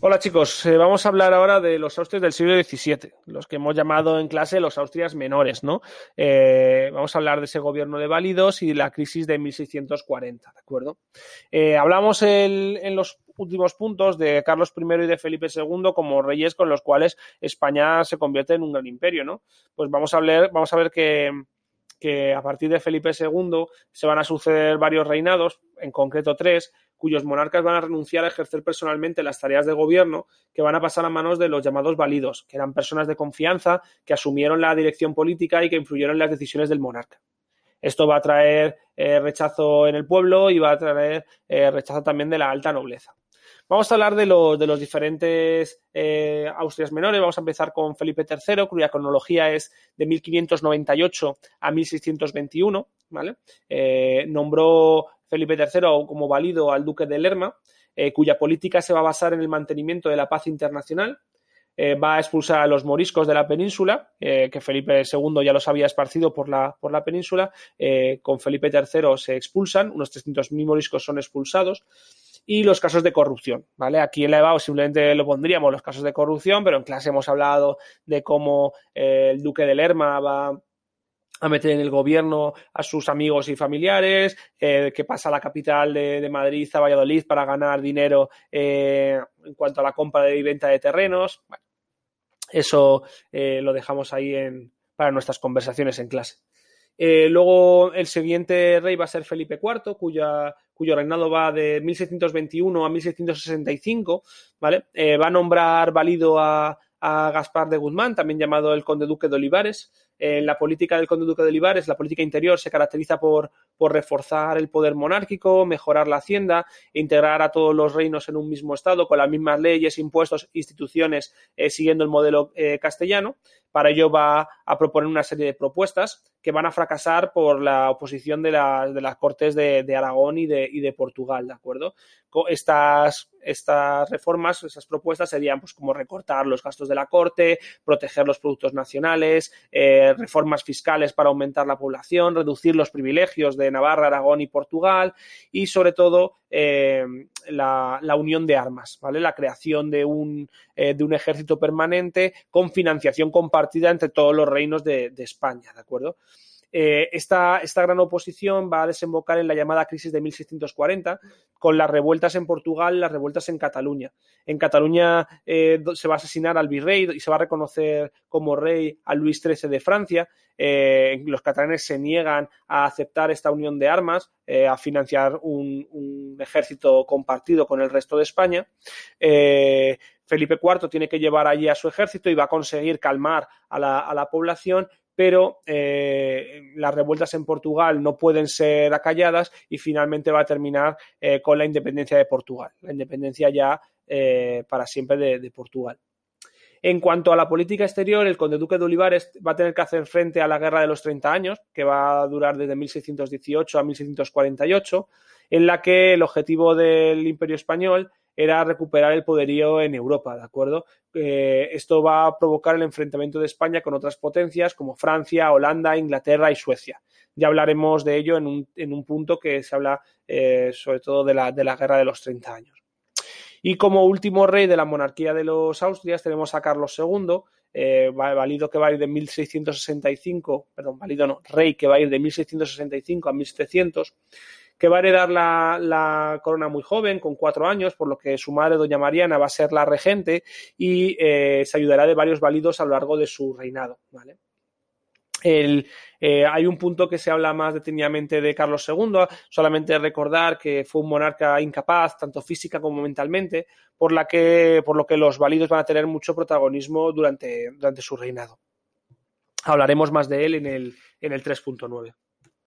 Hola chicos, eh, vamos a hablar ahora de los Austrias del siglo XVII, los que hemos llamado en clase los Austrias menores, ¿no? Eh, vamos a hablar de ese gobierno de válidos y la crisis de 1640, ¿de acuerdo? Eh, hablamos en los últimos puntos de Carlos I y de Felipe II como reyes con los cuales España se convierte en un gran imperio, ¿no? Pues vamos a hablar, vamos a ver que que a partir de Felipe II se van a suceder varios reinados, en concreto tres, cuyos monarcas van a renunciar a ejercer personalmente las tareas de gobierno que van a pasar a manos de los llamados válidos, que eran personas de confianza que asumieron la dirección política y que influyeron en las decisiones del monarca. Esto va a traer eh, rechazo en el pueblo y va a traer eh, rechazo también de la alta nobleza. Vamos a hablar de, los, de los diferentes eh, Austrias menores. Vamos a empezar con Felipe III, cuya cronología es de 1598 a 1621. ¿vale? Eh, nombró Felipe III como válido al duque de Lerma, eh, cuya política se va a basar en el mantenimiento de la paz internacional. va a expulsar a los moriscos de la península, que Felipe II ya los había esparcido por la, por la península. con Felipe III se expulsan, unos 300.000 moriscos son expulsados y los casos de corrupción, ¿vale? Aquí en la EVAO simplemente lo pondríamos los casos de corrupción, pero en clase hemos hablado de cómo eh, el duque de Lerma va a meter en el gobierno a sus amigos y familiares, eh, que pasa a la capital de, Madrid a Valladolid para ganar dinero eh, en cuanto a la compra y venta de terrenos. Bueno, eso lo dejamos ahí en, para nuestras conversaciones en clase. Eh, luego el siguiente rey va a ser Felipe IV, cuya, cuyo reinado va de 1621 a 1665, ¿vale? Eh, va a nombrar válido a, Gaspar de Guzmán, también llamado el conde duque de Olivares. En la política del conde duque de Olivares, la política interior se caracteriza por, por reforzar el poder monárquico, mejorar la hacienda, integrar a todos los reinos en un mismo estado con las mismas leyes, impuestos, instituciones, eh, siguiendo el modelo eh, castellano. Para ello va a proponer una serie de propuestas que van a fracasar por la oposición de, de las Cortes de, de Aragón y de, y de, Portugal, ¿de acuerdo? Estas, estas reformas, esas propuestas serían pues como recortar los gastos de la Corte, proteger los productos nacionales, eh, reformas fiscales para aumentar la población, reducir los privilegios de Navarra, Aragón y Portugal y sobre todo eh, la, la, unión de armas, ¿vale? La creación de un, eh, de un ejército permanente con financiación compartida entre todos los reinos de, de España, ¿de acuerdo? Eh, esta, esta, gran oposición va a desembocar en la llamada crisis de 1640, con las revueltas en Portugal las revueltas en Cataluña. En Cataluña eh, se va a asesinar al virrey y se va a reconocer como rey a Luis XIII de Francia. Eh, los catalanes se niegan a aceptar esta unión de armas, a financiar un, ejército compartido con el resto de España. Felipe IV tiene que llevar allí a su ejército y va a conseguir calmar a la, a la población pero eh, las revueltas en Portugal no pueden ser acalladas y finalmente va a terminar eh, con la independencia de Portugal, la independencia ya eh, para siempre de, de, Portugal. En cuanto a la política exterior, el conde duque de Olivares va a tener que hacer frente a la guerra de los 30 años, que va a durar desde 1618 a 1648, en la que el objetivo del imperio español era recuperar el poderío en Europa, ¿de acuerdo? Eh, esto va a provocar el enfrentamiento de España con otras potencias como Francia, Holanda, Inglaterra y Suecia. Ya hablaremos de ello en un, en un punto que se habla eh, sobre todo de la, de la guerra de los 30 años. Y como último rey de la monarquía de los Austrias tenemos a Carlos II, eh, válido que va a ir de 1665, perdón, válido no, rey que va a ir de 1665 a 1700, que va a heredar la, corona muy joven, con cuatro años, por lo que su madre, doña Mariana, va a ser la regente y eh, se ayudará de varios válidos a lo largo de su reinado. ¿vale? El, eh, hay un punto que se habla más detenidamente de Carlos II, solamente recordar que fue un monarca incapaz, tanto física como mentalmente, por, la que, por lo que los válidos van a tener mucho protagonismo durante, durante su reinado. Hablaremos más de él en el, en el 3.9.